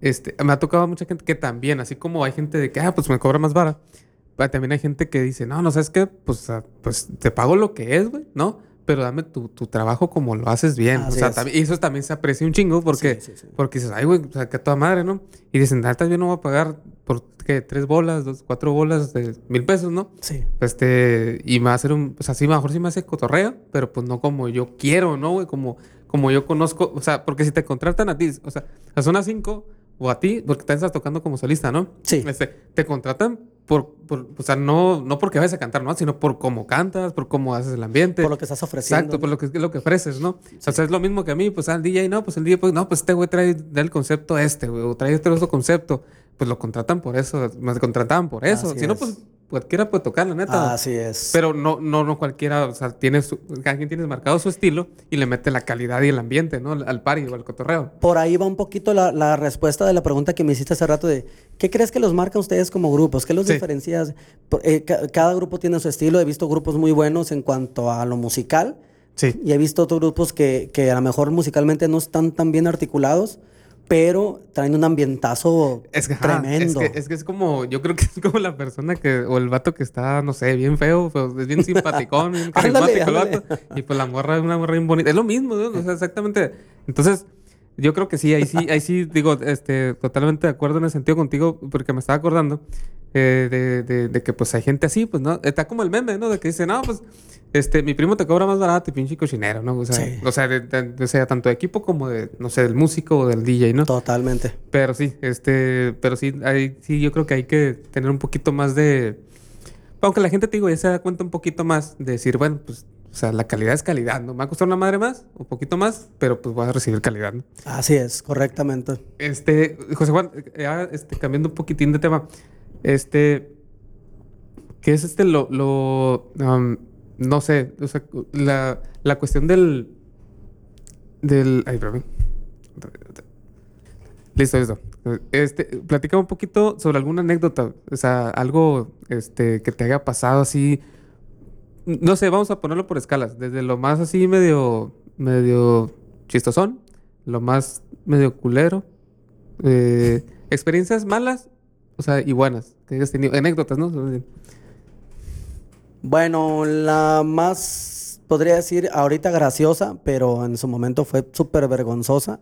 este, me ha tocado mucha gente que también, así como hay gente de que, ah, pues me cobra más vara, también hay gente que dice, no, no sabes qué, pues, pues te pago lo que es, güey, ¿no? Pero dame tu, tu, trabajo como lo haces bien. Así o sea, también, y eso también se aprecia un chingo porque, sí, sí, sí. porque dices, ay, güey, o sea, que a toda madre, ¿no? Y dicen, neta, yo no voy a pagar por que tres bolas, dos, cuatro bolas de mil pesos, ¿no? Sí. Este, y me va a hacer un, pues así mejor sí me hace cotorreo, pero pues no como yo quiero, ¿no, güey? Como, como yo conozco, o sea, porque si te contratan a ti, o sea, a zona 5 o a ti, porque te estás tocando como solista, ¿no? Sí. Este, te contratan por, por, o sea, no, no porque vayas a cantar, ¿no? Sino por cómo cantas, por cómo haces el ambiente. Por lo que estás ofreciendo. Exacto, por lo que, lo que ofreces, ¿no? Sí. O sea, es lo mismo que a mí, pues al DJ, no, pues el DJ, pues no, pues este güey trae el concepto este, güey, o trae este otro concepto pues lo contratan por eso, me contrataban por eso. Así si no, pues cualquiera puede tocar, la neta. Así es. Pero no, no, no cualquiera, o sea, tiene su, cada quien tiene marcado su estilo y le mete la calidad y el ambiente, ¿no? Al party o al cotorreo. Por ahí va un poquito la, la, respuesta de la pregunta que me hiciste hace rato de ¿qué crees que los marca ustedes como grupos? ¿Qué los sí. diferencia? Eh, cada grupo tiene su estilo. He visto grupos muy buenos en cuanto a lo musical. Sí. Y he visto otros grupos que, que a lo mejor musicalmente no están tan bien articulados pero traen un ambientazo es que, tremendo. Es que, es que, es como, yo creo que es como la persona que, o el vato que está, no sé, bien feo, pero es bien simpaticón, bien carismático el vato. Y pues la morra es una morra bien bonita. Es lo mismo, ¿no? O sea, exactamente. Entonces, yo creo que sí, ahí sí, ahí sí, digo, este, totalmente de acuerdo en el sentido contigo, porque me estaba acordando eh, de, de, de, que pues hay gente así, pues, ¿no? Está como el meme, ¿no? De que dice, no, pues, este, mi primo te cobra más barato y pinche cochinero, ¿no? O sea, sí. o sea, de, de, o sea, tanto de equipo como de, no sé, del músico o del DJ, ¿no? Totalmente. Pero sí, este, pero sí, hay, sí, yo creo que hay que tener un poquito más de... Aunque la gente, te digo, ya se da cuenta un poquito más de decir, bueno, pues o sea, la calidad es calidad, ¿no? Me va a costar una madre más, un poquito más, pero pues voy a recibir calidad, ¿no? Así es, correctamente. Este, José Juan, ya este, cambiando un poquitín de tema, este, ¿qué es este lo, lo no sé, o sea, la, la cuestión del, del, ay, perdón. Listo, listo. Este, platica un poquito sobre alguna anécdota, o sea, algo, este, que te haya pasado así, no sé, vamos a ponerlo por escalas. Desde lo más así medio, medio chistosón lo más medio culero. Eh, experiencias malas, o sea, y buenas, que hayas tenido. Anécdotas, ¿no? Bueno, la más, podría decir, ahorita graciosa, pero en su momento fue súper vergonzosa.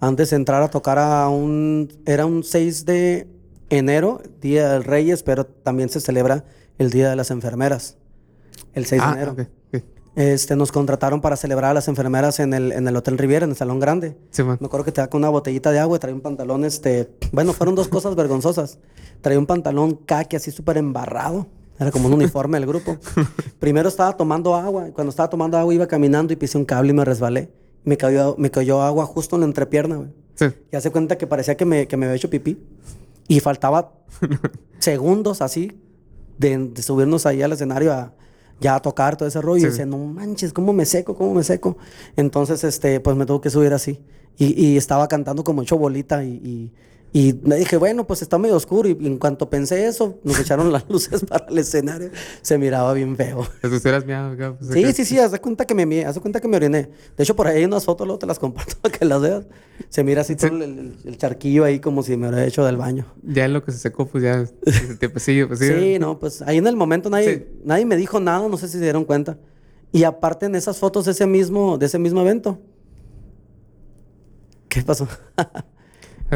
Antes de entrar a tocar a un, era un 6 de enero, Día del Reyes, pero también se celebra el Día de las Enfermeras, el 6 Ah, de enero. ok, ok. Este, nos contrataron para celebrar a las enfermeras en el, en el Hotel Riviera, en el Salón Grande. Sí. Me acuerdo que te con una botellita de agua y traía un pantalón, este... Bueno, fueron dos cosas vergonzosas. Traía un pantalón khaki así súper embarrado. Era como un uniforme del grupo. Primero estaba tomando agua. y Cuando estaba tomando agua iba caminando y pisé un cable y me resbalé. Me cayó, me cayó agua justo en la entrepierna, güey. Sí. Y hace cuenta que parecía que me, que me había hecho pipí. Y faltaba segundos así de, de subirnos ahí al escenario a ya a tocar todo ese rollo. Sí. Y dice, no manches, ¿cómo me seco? ¿Cómo me seco? Entonces, este, pues me tuve que subir así. Y, y estaba cantando como hecho bolita y, y, y me dije, bueno, pues está medio oscuro. Y en cuanto pensé eso, nos echaron las luces para el escenario. Se miraba bien feo. Acá, pues, Sí, sí, sí, haz de cuenta que me, haz de cuenta que me oriné. De hecho, por ahí hay unas fotos, luego te las comparto para que las veas. Se mira así todo el, el- charquillo ahí como si me hubiera hecho del baño. Ya en lo que se secó, pues ya. ese tiempo, sí, pues sí. Sí, no, pues ahí en el momento nadie, Sí. nadie me dijo nada, no sé si se dieron cuenta. Y aparte en esas fotos de ese mismo, de ese mismo evento. ¿Qué pasó?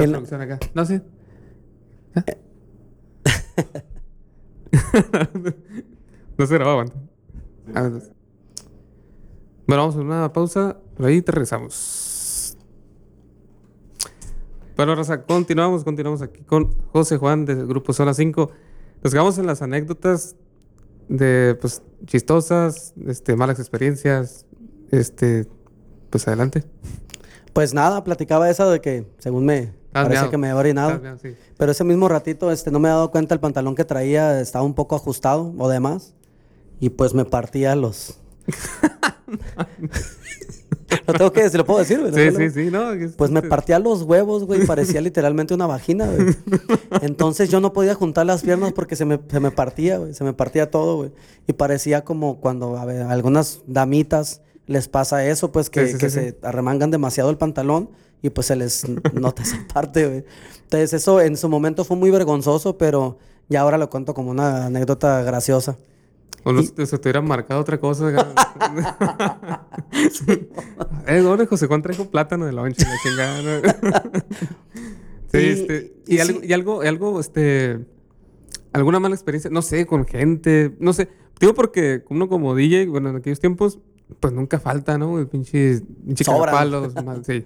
En la- acá. No, sí. ¿Ah? no se grababa antes. Ah. Bueno, vamos a una pausa. Por ahí te regresamos. Bueno, Raza, continuamos, continuamos aquí con José Juan del grupo Zona 5. Nos quedamos en las anécdotas de, pues, chistosas, este, malas experiencias. Este, pues adelante. Pues nada, platicaba esa de que según me parece que me había orinado. Sí. Pero ese mismo ratito, este, no me he dado cuenta el pantalón que traía estaba un poco ajustado o demás. Y pues me partía los. lo tengo que decir, lo puedo decir, güey. Sí, sí, sí, no. Pues me partía los huevos, güey, parecía literalmente una vagina, güey. Entonces yo no podía juntar las piernas porque se me, se me partía, güey, se me partía todo, güey. Y parecía como cuando a ver, a algunas damitas les pasa eso, pues que, Sí, sí, que sí, se arremangan demasiado el pantalón y pues se les nota esa parte, güey. Entonces eso en su momento fue muy vergonzoso, pero ya ahora lo cuento como una anécdota graciosa. O no se se te hubiera marcado otra cosa. acá. eh, ¿dónde José Juan trajo plátano de la loncha? La chingada, sí, Y- este. y Y, algo, sí. y algo, este. Alguna mala experiencia, no sé, con gente, no sé. Digo porque uno como DJ, bueno, en aquellos tiempos, pues nunca falta, ¿no? El pinche, pinche mal, sí.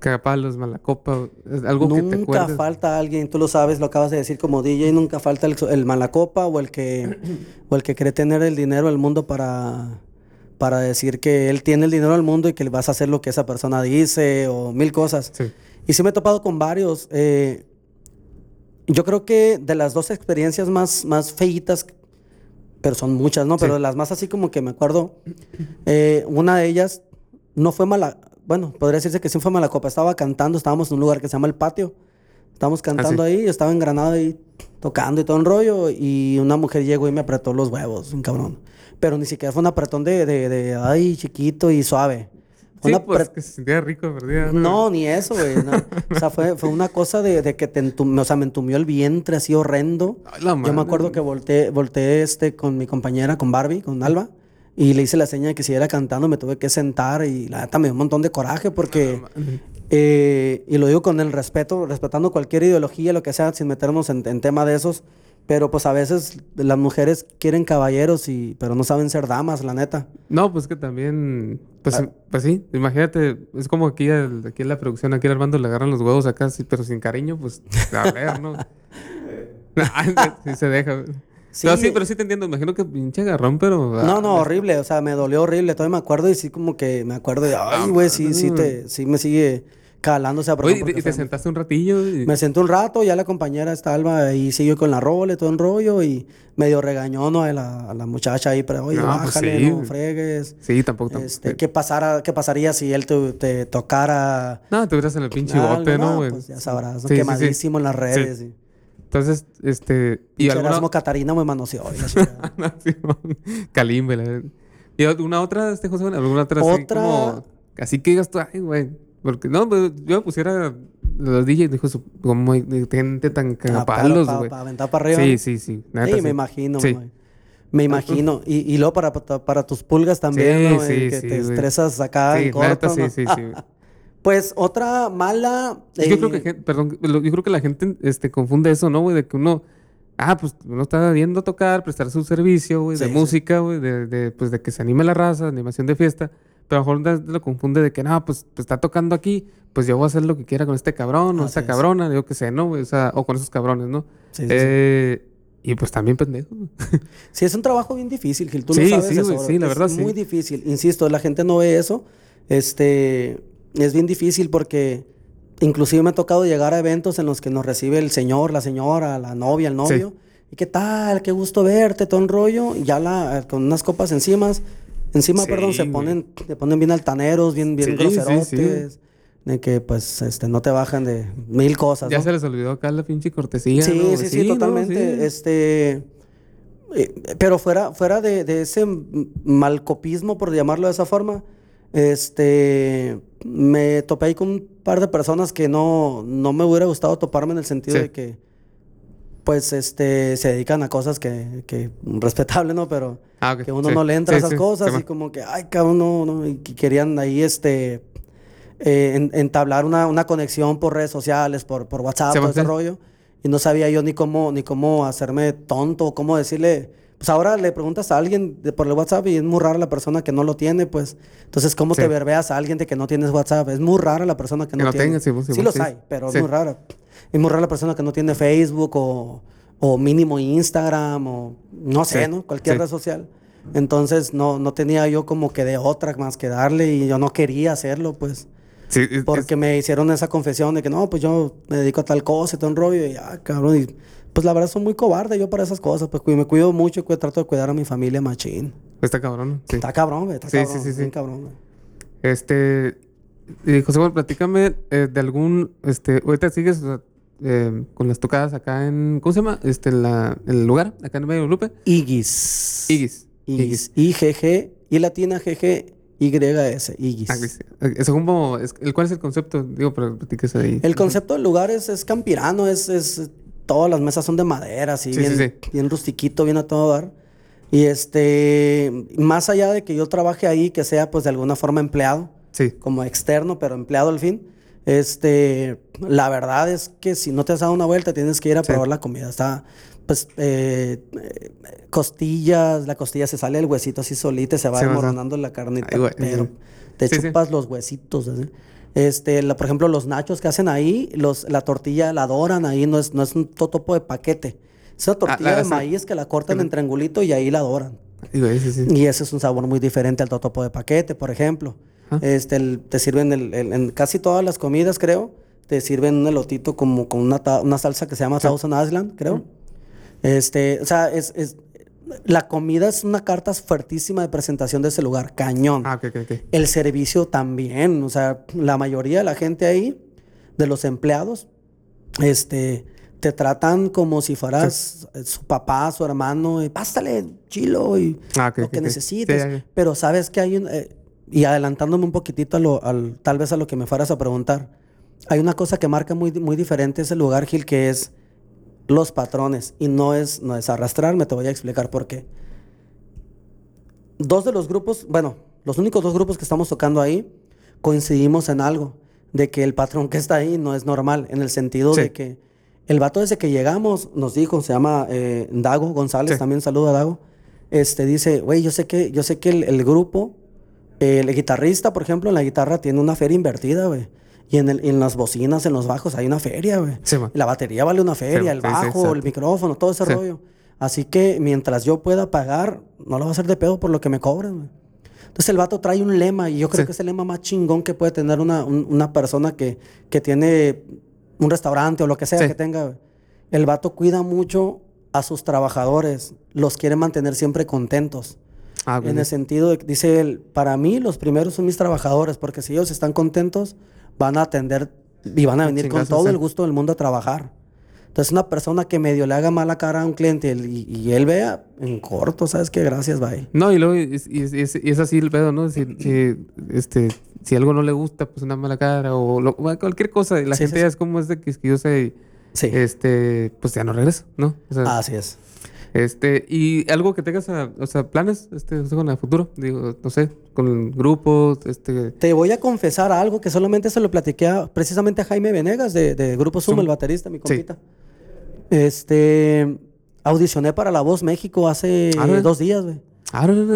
Cagapalos, mala copa, es algo que te Nunca falta alguien, tú lo sabes, lo acabas de decir como DJ, nunca falta el, el malacopa o el que o el que cree tener el dinero del mundo para para decir que él tiene el dinero del mundo y que le vas a hacer lo que esa persona dice o mil cosas. Sí. Y sí me he topado con varios. eh, yo creo que de las dos experiencias más, más feitas, pero son muchas, ¿no? Pero de las más así como que me acuerdo, eh, una de ellas no fue mala, bueno, podría decirse que sí fue mala copa. Estaba cantando, estábamos en un lugar que se llama El Patio. Estábamos cantando ahí, yo estaba en Granada ahí tocando y todo el rollo. Y una mujer llegó y me apretó los huevos, un cabrón. Pero ni siquiera fue un apretón de, de, de, ay, chiquito y suave. Fue Sí, una pues que se sentía rico, ¿verdad? no, ni eso, güey. no. O sea, fue, fue una cosa de, de que te entum- o sea, me entumió el vientre así horrendo. Ay, la Yo me acuerdo que volteé, volteé este con mi compañera, con Barbie, con Alba, y le hice la seña de que siguiera cantando, me tuve que sentar y la neta me dio un montón de coraje porque, eh, y lo digo con el respeto, respetando cualquier ideología, lo que sea, sin meternos en, en tema de esos, pero pues a veces las mujeres quieren caballeros, y, pero no saben ser damas, la neta. No, pues que también, pues, Ah. pues sí, imagínate, es como aquí, al- aquí en la producción, aquí Armando le agarran los huevos acá, sí, pero sin cariño, pues a ver, ¿no? sí se deja. Sí. No, sí, pero sí te entiendo, imagino que pinche agarrón, pero... No, ah, no, horrible, o sea, me dolió horrible, todavía me acuerdo y sí como que me acuerdo de, ay, güey, sí, sí, te, sí me sigue calando esa Oye. ¿y te- porque ¿y te fue- sentaste un ratillo? y- Me senté un rato, ya la compañera esta Alba ahí siguió con la rola y todo el rollo y medio regañó ¿no? a, la, a la muchacha ahí, pero oye, No, pues bájale, sí. no fregues. Sí, tampoco... tampoco. Este, ¿qué, pasara, ¿Qué pasaría si él te, te tocara No, te hubieras en el pinche bote, ¿no, No, güey? Pues ya sabrás, ¿no? Sí, sí, sí. quemadísimo en las redes. Y- Entonces, este... Y Pinche alguna... Catarina me manoseó. y. No. Calimbe. la verdad. ¿Y alguna otra, este José? ¿Alguna otra, así Otra- como... Así que digas tú, ay, güey. Porque no, pues, yo me pusiera los DJs, dijo, como gente tan cagapalos, Para güey. aventar para arriba. Sí, sí, sí. neta, Sí, me sí. imagino, Sí. güey. Me imagino. Y, y luego para, para tus pulgas también, Sí, ¿no, güey? sí, que sí, te güey. estresas acá Sí, en corto, sí, ¿no? sí, sí. güey. Pues otra mala... Yo creo eh, que, gen- perdón, yo creo que la gente este, confunde eso, ¿no, güey? De que uno, ah, pues uno está viendo tocar, prestar su servicio, güey, de Sí, música, güey, de, de, pues de que se anime la raza, animación de fiesta. Pero a lo mejor lo confunde de que, no, pues, pues, está tocando aquí, pues yo voy a hacer lo que quiera con este cabrón o esta es. cabrona, yo qué sé, ¿no? güey? O sea, o con esos cabrones, ¿no? Sí. Eh, Y pues también pendejo. Sí, es un trabajo bien difícil, Gil. Tú Sí, lo sabes. sí, güey, sí, la Es verdad, sí. muy difícil. Insisto, la gente no ve eso. Este, es bien difícil porque inclusive me ha tocado llegar a eventos en los que nos recibe el señor, la señora, la novia, el novio. ¿Y qué tal? Qué gusto verte, todo un rollo. Y ya la, con unas copas encima, encima, Sí, perdón, se ponen, se ponen bien altaneros, bien, bien Sí, groserotes. De que pues este, no te bajan de mil cosas. Ya ¿no? se les olvidó acá la pinche cortesía. Sí, ¿no? sí, sí, totalmente. Este, eh, pero fuera, fuera de, de ese malcopismo, por llamarlo de esa forma, este, me topé ahí con un par de personas que no, no me hubiera gustado toparme en el sentido Sí. de que, pues, este, se dedican a cosas que, que respetable, ¿no? Pero Ah, que uno sí. no le entra a esas cosas y como que, ay, cabrón, no, no, y que querían ahí, este, eh, en- entablar una, una conexión por redes sociales, por, por WhatsApp, todo ese rollo. Y no sabía yo ni cómo, ni cómo hacerme tonto, cómo decirle. Pues ahora le preguntas a alguien de- por el WhatsApp y es muy rara la persona que no lo tiene, pues. Entonces, ¿cómo Sí. te verbeas a alguien de que no tienes WhatsApp? Es muy rara la persona que, Que no, no tiene. tenga, sí, sí, sí los hay, pero es muy rara. Es muy rara la persona que no tiene Facebook o, o mínimo Instagram o no sé, ¿no? Cualquier red social. Entonces, no, no tenía yo como que de otra más que darle y yo no quería hacerlo, pues. Sí, es- Porque me hicieron esa confesión de que no, pues yo me dedico a tal cosa y todo un rollo. Y ah, cabrón. Y, pues la verdad soy muy cobarde yo para esas cosas. Pues me cuido mucho y trato de cuidar a mi familia machín. es- está cabrón. Sí. Está cabrón, güey. Está Sí, sí, cabrón. sí, sí. bien cabrón, güey. Este, y José Juan, platícame eh, de algún, este, ahorita sigues eh, con las tocadas acá en, ¿cómo se llama? Este, la, el lugar, acá en Medio Lupe. Igis. Igis. Igis. I-G-G. Y latina G-G. Y-S. Igis. Ah, como, es- el, ¿cuál es el concepto? Digo, pero platíquese ahí. El concepto del lugar es, es campirano, es, es- todas las mesas son de madera, así, Sí, bien, sí, bien rustiquito, bien a todo dar. Y este, más allá de que yo trabaje ahí, que sea pues de alguna forma empleado, Sí. como externo, pero empleado al fin, este, la verdad es que si no te has dado una vuelta, tienes que ir a probar la comida. Está, pues, eh, costillas, la costilla se sale el huesito así solita, se va desmoronando la carnita, Ay, pero te chupas los huesitos. así. Este, la- por ejemplo, los nachos que hacen ahí, los, la tortilla la doran ahí, no es, no es un totopo de paquete. Es una tortilla la- de maíz que la cortan en triangulito y ahí la doran. Digo, sí, sí. Y ese es un sabor muy diferente al totopo de paquete, por ejemplo. Ah. Este, el- te sirven el- el- en casi todas las comidas, creo, te sirven un elotito como con una, una salsa que se llama Thousand Island, creo. Este, o sea, es, es- la comida es una carta fuertísima de presentación de ese lugar, cañón. Ah, ok, ok, ok. El servicio también, o sea, la mayoría de la gente ahí, de los empleados, este, te tratan como si fueras su papá, su hermano, y pásale, chilo, y Ah, lo que necesites. Sí. Pero sabes que hay un... eh, y adelantándome un poquitito a lo, al, tal vez a lo que me fueras a preguntar, hay una cosa que marca muy, muy diferente ese lugar, Gil, que es los patrones. Y no es, no es arrastrarme, te voy a explicar por qué. Dos de los grupos, bueno, los únicos dos grupos que estamos tocando ahí, coincidimos en algo, de que el patrón que está ahí no es normal, en el sentido Sí. de que el vato desde que llegamos nos dijo, se llama eh, Dago González, Sí. también saluda a Dago, este dice, güey, yo sé que, yo sé que el, el grupo, eh, el guitarrista, por ejemplo, en la guitarra tiene una feria invertida, güey. Y en, el- en las bocinas, en los bajos, hay una feria, güey. Sí, La batería vale una feria, Sí, el bajo, el micrófono, todo ese rollo. Así que mientras yo pueda pagar, no lo va a hacer de pedo por lo que me cobren, güey. Entonces el vato trae un lema y yo creo que es el lema más chingón que puede tener una, un- una persona que, que tiene un restaurante o lo que sea que tenga. güey. El vato cuida mucho a sus trabajadores, los quiere mantener siempre contentos. Ah, En el sentido de que dice él, para mí los primeros son mis trabajadores, porque si ellos están contentos, van a atender y van a venir con todo el gusto del mundo a trabajar. Entonces una persona que medio le haga mala cara a un cliente y, y él vea en corto, ¿sabes qué? Gracias, bye. No, y luego, y, y- y es, así el pedo, ¿no? Si, si, este, si algo no le gusta, pues una mala cara o lo- cualquier cosa. La Sí, gente sí, es como es de quisquillosa y Sí. este, pues ya no regresa, ¿no? O sea, Así es. Este, y algo que tengas, a- o sea, planes, este, o sea, con el futuro, digo, no sé, con el grupo, este, Te voy a confesar algo que solamente se lo platiqué a- precisamente a Jaime Venegas de, de Grupo Zoom. el baterista, mi compita. Este, audicioné para La Voz México hace dos días, güey.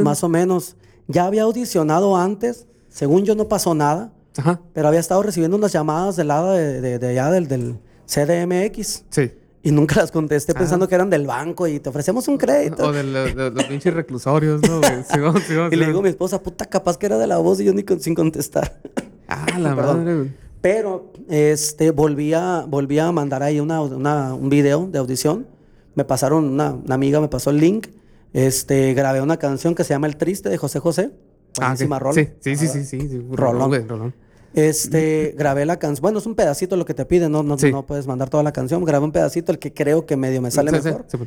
Más o menos. Ya había audicionado antes, según yo no pasó nada, ajá, pero había estado recibiendo unas llamadas del lado de, de, de allá del, del CDMX sí. Y nunca las contesté Ah. pensando que eran del banco y te ofrecemos un crédito. O de, lo- de los pinches reclusorios, ¿no? güey? Simón, Simón, Y le digo a mi esposa, puta, capaz que era de La Voz y yo ni con- sin contestar. Ah, la madre. Pero este, volví, a, volví a mandar ahí una, una- un video de audición. Me pasaron, una, una amiga me pasó el link. Este, grabé una canción que se llama El Triste de José José. Ah, Buenísima ok. rola. Sí, sí, sí, sí, sí, sí. Rolón. Rolón. Este, grabé la canción. Bueno, es un pedacito lo que te piden, no, no, Sí. no puedes mandar toda la canción. Grabé un pedacito, el que creo que medio me sale Sí, mejor. sí.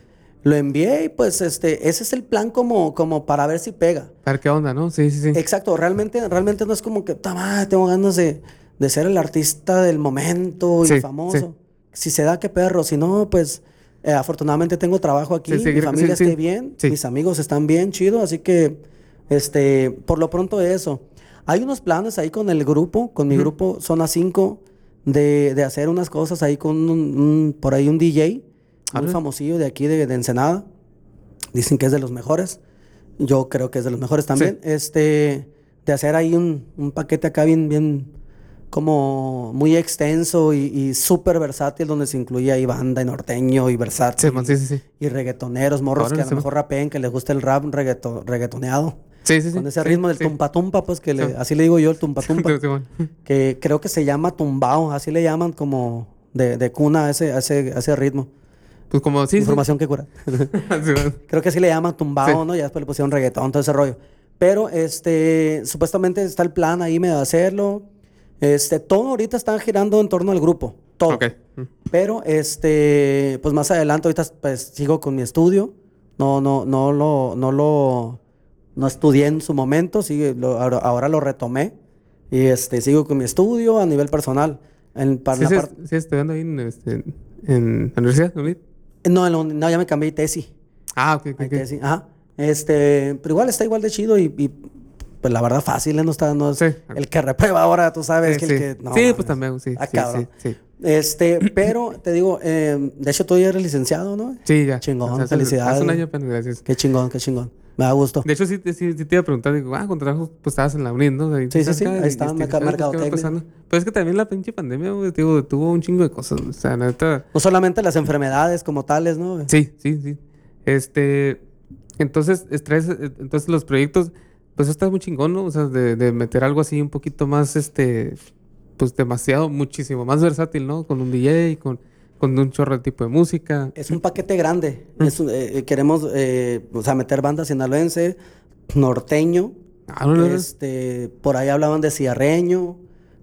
Lo envié y pues este, ese es el plan como, como para ver si pega. A ver qué onda, ¿no? Sí, sí, sí. Exacto, realmente, realmente no es como que, "Ta madre, tengo ganas de, de ser el artista del momento y famoso. Si se da, qué perro. Si no, pues eh, afortunadamente tengo trabajo aquí, mi familia esté bien, mis amigos están bien, chido. Así que, este, por lo pronto eso. Hay unos planes ahí con el grupo, con mi grupo Zona 5, de, de hacer unas cosas ahí con un, un- por ahí un DJ, Órale. famosillo de aquí de, de Ensenada. Dicen que es de los mejores. Yo creo que es de los mejores también. Este, de hacer ahí un, un paquete acá bien, bien, como muy extenso y, y súper versátil, donde se incluye ahí banda y norteño y versátil. Sí, man, sí. Y reggaetoneros, morros que a lo mejor rapeen, que les gusta el rap reggaeto- reggaetoneado. Sí, sí, sí. Con ese ritmo del tumpa tumpa, pues que le- Sí. así le digo yo, el tumpa tumpa. Que creo que se llama tumbao, así le llaman como de, de cuna a ese, a ese, a ese ritmo. Pues como sí. Información que cura. Creo que así le llaman tumbao. ¿no? Ya después le pusieron reggaetón, todo ese rollo. Pero, este, supuestamente está el plan ahí medio de hacerlo. Este, todo ahorita está girando en torno al grupo. Todo. Ok. Mm. Pero, este, pues más adelante, ahorita pues sigo con mi estudio. No, no, no lo, no lo, no estudié en su momento, sigue, lo- ahora, ahora lo retomé. Y este, sigo con mi estudio a nivel personal. En, para Sí, la par- sí, estudiando ahí en, este, en la universidad, ¿no? no, no, ya me cambié de tesis. Ah, ok, ok. Decir, ajá. Este, pero igual está igual de chido y, y, pues la verdad fácil, ¿eh? no está, no es Sí. el que reprueba ahora, tú sabes Sí, que sí. el que no, Sí, pues también, sí. Ah, sí, cabrón. Este, pero te digo, eh, de hecho tú ya eres licenciado, ¿no? Sí, ya. Chingón, felicidades. Hace un año apenas, gracias. Qué chingón, qué chingón. Me da gusto. De hecho, sí, te- sí, sí te iba a preguntar, digo, ah, con trabajo, pues estabas en la UNID, ¿no? Ahí, Sí, sí, sí, ahí y, está, este, merca- ¿qué- qué va mercadotecnia. pasando? Pero es que también la pinche pandemia, güey, digo, tuvo un chingo de cosas. O sea, neta. No solamente las enfermedades como tales, ¿no? Sí, sí, sí. Este. Entonces, estrés, eh, entonces los proyectos, pues está muy chingón, ¿no? O sea, de, de meter algo así un poquito más, este. Pues demasiado, muchísimo más versátil, ¿no? Con un DJ, con, con un chorro de tipo de música. Es un paquete grande. Mm. Es eh, eh, queremos, eh, o sea, meter bandas sinaloense, norteño, Ah, no, no, no. este, por ahí hablaban de ciarreño,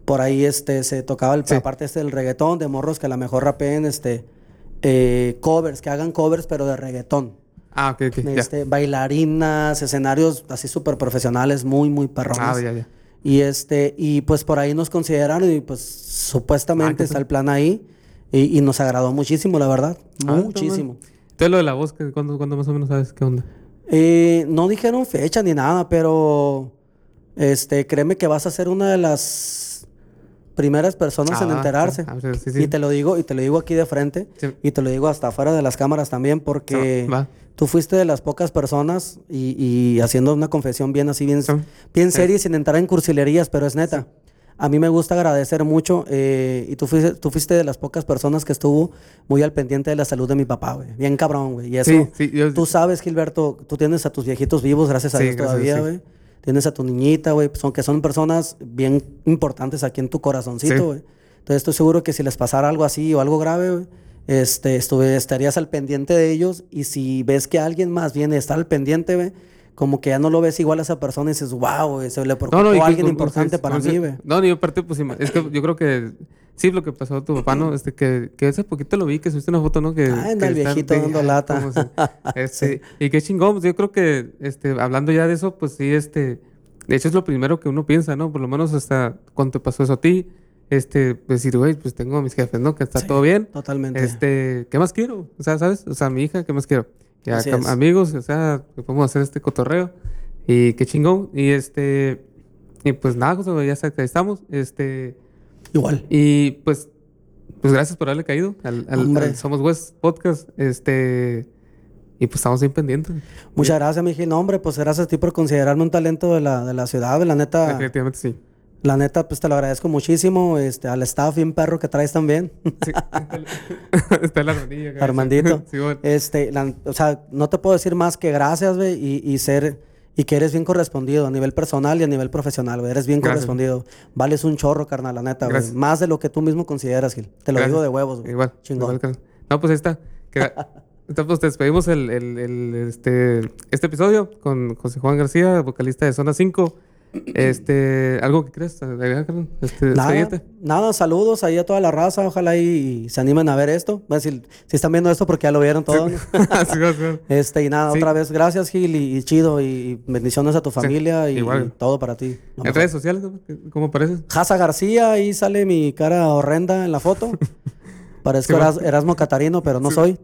por ahí este se tocaba el Sí. aparte este del reggaetón, de morros que a lo mejor rapeen este eh, covers, que hagan covers pero de reggaetón. Ah, ok, ok. Este, bailarinas, escenarios así súper profesionales, muy, muy perrones. Ah, ya, ya. Y este, y pues por ahí nos consideraron y pues supuestamente Ah, está el plan ahí. Y, y nos agradó muchísimo, la verdad. Ah, muchísimo. Entonces lo de la voz, ¿cuándo, cuándo más o menos sabes qué onda? Eh, no dijeron fecha ni nada, pero este, créeme que vas a ser una de las primeras personas en Ah, enterarse. ah, sí, sí, sí. Y te lo digo, y te lo digo aquí de frente, Sí. y te lo digo hasta afuera de las cámaras también, porque tú fuiste de las pocas personas y, y haciendo una confesión bien así, bien, bien seria sin entrar en cursilerías, pero es neta. A mí me gusta agradecer mucho eh, y tú fuiste, tú fuiste de las pocas personas que estuvo muy al pendiente de la salud de mi papá, güey. Bien cabrón, güey. Y eso, Sí, sí, yo- tú sabes, Gilberto, tú tienes a tus viejitos vivos, gracias a Sí, Dios gracias, todavía, güey. Tienes a tu niñita, güey, son, que son personas bien importantes aquí en tu corazoncito, güey. Entonces estoy seguro que si les pasara algo así o algo grave, güey, este, estuve, estarías al pendiente de ellos y si ves que alguien más viene a estar al pendiente, güey, como que ya no lo ves igual a esa persona y dices, wow, se le preocupó y a alguien importante sí, para mí, sí. güey. No, ni aparte, pues ima- es que yo creo que sí, lo que pasó a tu papá, ¿no? Este, que, que hace poquito lo vi, que subiste una foto, ¿no? Que, Ah, anda el viejito sí, dando lata. este, Y qué chingón, pues yo creo que, este, hablando ya de eso, pues sí, este, de hecho es lo primero que uno piensa, ¿no? Por lo menos hasta cuando te pasó eso a ti, este, decir, güey, pues tengo a mis jefes, ¿no? Que está Sí, todo bien. Totalmente. Este, ¿qué más quiero? O sea, ¿sabes? O sea, mi hija, ¿qué más quiero? Ya, amigos, o sea, que podemos hacer este cotorreo. Y qué chingón. Y este, y pues nada, José, ya ahí estamos. Este, Igual. y pues, pues gracias por haberle caído al, al- Hombre. al Somos West Podcast. Este, y pues estamos bien pendientes. Muchas gracias, Miguel. No, hombre, pues gracias a ti por considerarme un talento de la, de la ciudad. La neta, Definitivamente sí. La neta, pues te lo agradezco muchísimo. Este, al staff bien perro que traes también. Sí. está el Armandillo. Armandito. Sí, bueno. Este, la- o sea, no te puedo decir más que gracias, güey, y, y ser, y que eres bien correspondido a nivel personal y a nivel profesional, güey. Eres bien Gracias. correspondido. Vales un chorro, carnal, la neta, güey. Más de lo que tú mismo consideras, Gil. Te lo Gracias. digo de huevos, güey. Igual. Chingón. igual, no, pues ahí está. Entonces, pues despedimos el, el- el- este, este episodio con José Juan García, vocalista de Zona 5. Este, ¿algo que crees? Este, Nada, despedite. nada, saludos ahí a toda la raza. Ojalá y, se animen a ver esto. Bueno, si, si están viendo esto porque ya lo vieron todo. Este, y nada, Sí. otra vez, gracias, Gil, y, y chido, y, bendiciones a tu familia y, todo para ti. ¿En mejor. redes sociales? ¿Cómo apareces? Jasa García, ahí sale mi cara horrenda en la foto. Parezco Eras-. Erasmo Catarino, pero no soy.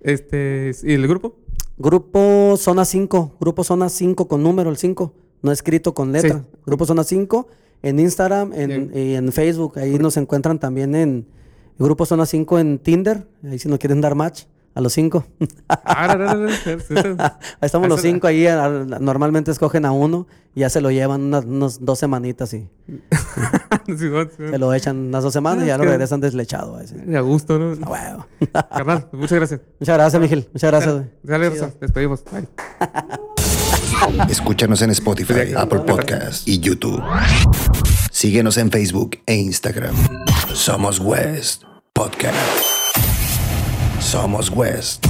Este, ¿y el grupo? Grupo Zona 5, Grupo Zona 5 con número el 5, no escrito con letra. Sí. Grupo Zona 5 en Instagram en, y en Facebook. Ahí nos encuentran también en Grupo Zona 5 en Tinder. Ahí si nos quieren dar match a los 5. Ah, no, no, no, estamos los 5 ahí. a- Normalmente escogen a uno y ya se lo llevan unas, unas dos semanitas y Sí, sí, se lo echan unas dos semanas y ya lo que- regresan deslechado. sí. A gusto, ¿no? A huevo. Carnal, muchas gracias. Muchas gracias, Miguel. Muchas gracias. Dale. Rosa, despedimos. Bye. Escúchanos en Spotify, Apple Podcasts y YouTube. Síguenos en Facebook e Instagram. Somos West Podcast. Somos West.